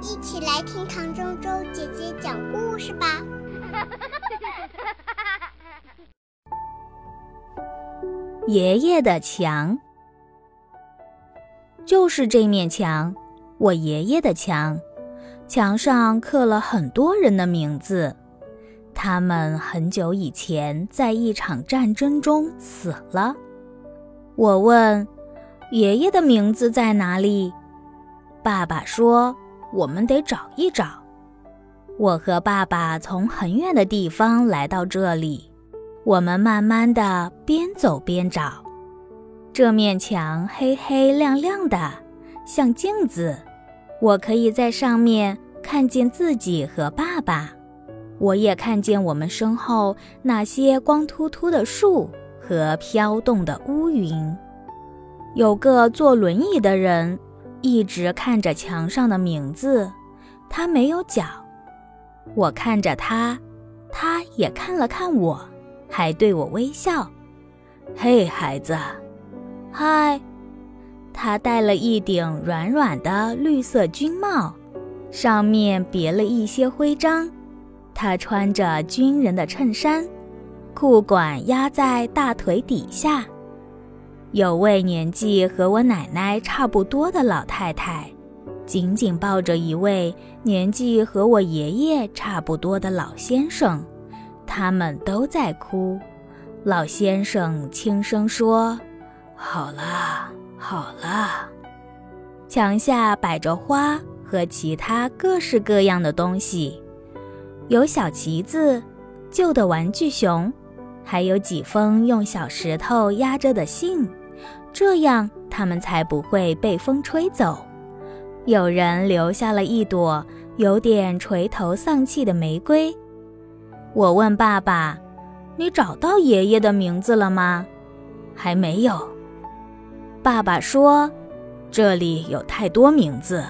一起来听唐周周姐姐讲故事吧。爷爷的墙，就是这面墙，我爷爷的墙。墙上刻了很多人的名字，他们很久以前在一场战争中死了。我问：“爷爷的名字在哪里？”爸爸说：“我们得找一找。”我和爸爸从很远的地方来到这里，我们慢慢的边走边找。这面墙黑黑亮亮的，像镜子，我可以在上面看见自己和爸爸。我也看见我们身后那些光秃秃的树。和飘动的乌云，有个坐轮椅的人一直看着墙上的名字，他没有脚。我看着他，他也看了看我，还对我微笑。嘿，孩子，嗨！他戴了一顶软软的绿色军帽，上面别了一些徽章。他穿着军人的衬衫。裤管压在大腿底下，有位年纪和我奶奶差不多的老太太，紧紧抱着一位年纪和我爷爷差不多的老先生，他们都在哭。老先生轻声说：“好了，好了。”墙下摆着花和其他各式各样的东西，有小旗子，旧的玩具熊。还有几封用小石头压着的信，这样它们才不会被风吹走。有人留下了一朵有点垂头丧气的玫瑰。我问爸爸：“你找到爷爷的名字了吗？”“还没有。”爸爸说：“这里有太多名字，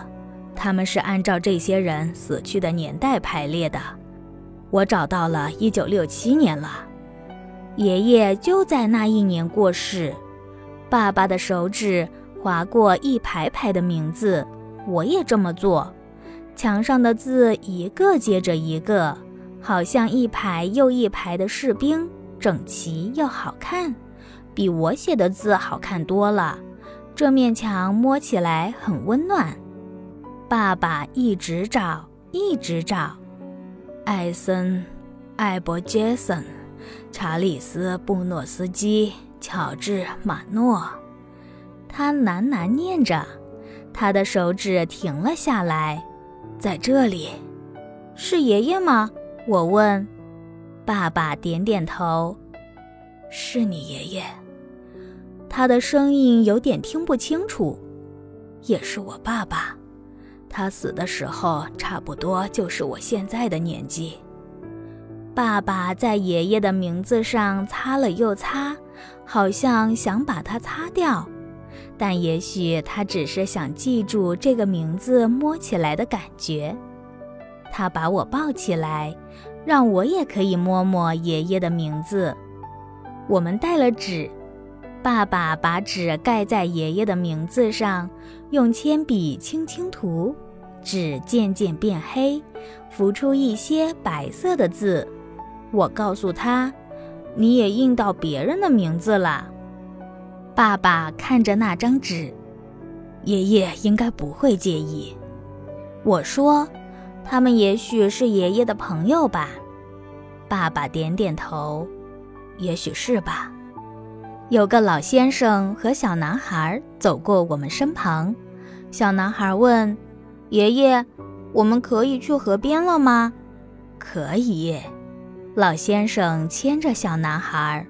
他们是按照这些人死去的年代排列的。我找到了1967年了。”爷爷就在那一年过世，爸爸的手指划过一排排的名字，我也这么做。墙上的字一个接着一个，好像一排又一排的士兵，整齐又好看，比我写的字好看多了。这面墙摸起来很温暖。爸爸一直找，一直找，艾森，艾伯杰森。查理斯·布诺斯基、乔治·马诺，他喃喃念着，他的手指停了下来。在这里，是爷爷吗？我问。爸爸点点头。是你爷爷。他的声音有点听不清楚。也是我爸爸。他死的时候差不多就是我现在的年纪。爸爸在爷爷的名字上擦了又擦，好像想把它擦掉，但也许他只是想记住这个名字摸起来的感觉。他把我抱起来，让我也可以摸摸爷爷的名字。我们带了纸，爸爸把纸盖在爷爷的名字上，用铅笔轻轻涂，纸渐渐变黑，浮出一些白色的字。我告诉他：“你也印到别人的名字了。”爸爸看着那张纸，爷爷应该不会介意。我说：“他们也许是爷爷的朋友吧。”爸爸点点头：“也许是吧。”有个老先生和小男孩走过我们身旁。小男孩问：“爷爷，我们可以去河边了吗？”“可以。”老先生牵着小男孩，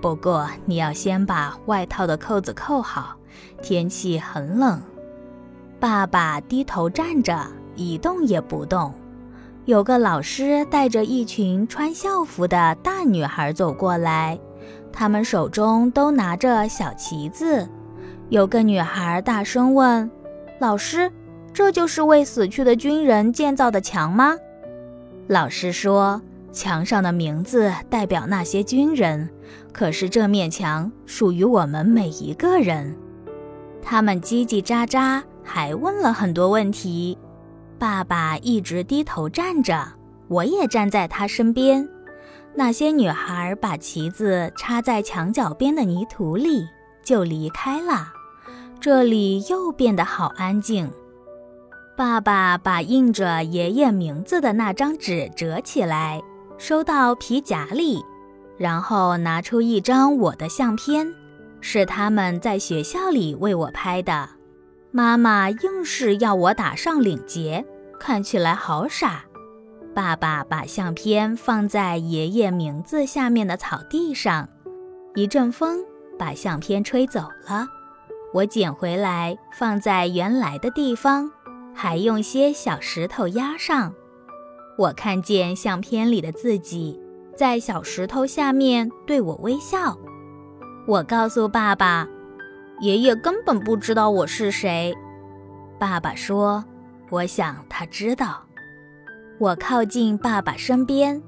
不过你要先把外套的扣子扣好，天气很冷。爸爸低头站着，一动也不动。有个老师带着一群穿校服的大女孩走过来，她们手中都拿着小旗子。有个女孩大声问：“老师，这就是为死去的军人建造的墙吗？”老师说。墙上的名字代表那些军人，可是这面墙属于我们每一个人。他们叽叽喳喳，还问了很多问题。爸爸一直低头站着，我也站在他身边。那些女孩把旗子插在墙角边的泥土里，就离开了。这里又变得好安静。爸爸把印着爷爷名字的那张纸折起来，收到皮夹里，然后拿出一张我的相片，是他们在学校里为我拍的。妈妈硬是要我打上领结，看起来好傻。爸爸把相片放在爷爷名字下面的草地上，一阵风把相片吹走了。我捡回来放在原来的地方，还用些小石头压上。我看见相片里的自己在小石头下面对我微笑。我告诉爸爸，爷爷根本不知道我是谁。爸爸说：“我想他知道。”我靠近爸爸身边，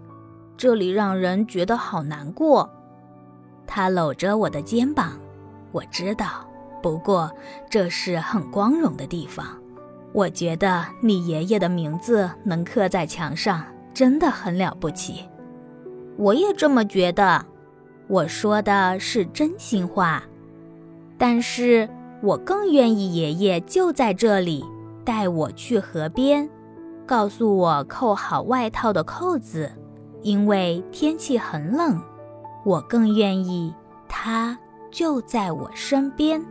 这里让人觉得好难过。他搂着我的肩膀，我知道，不过这是很光荣的地方。我觉得你爷爷的名字能刻在墙上，真的很了不起。我也这么觉得。我说的是真心话，但是我更愿意爷爷就在这里，带我去河边。告诉我扣好外套的扣子，因为天气很冷。我更愿意他就在我身边。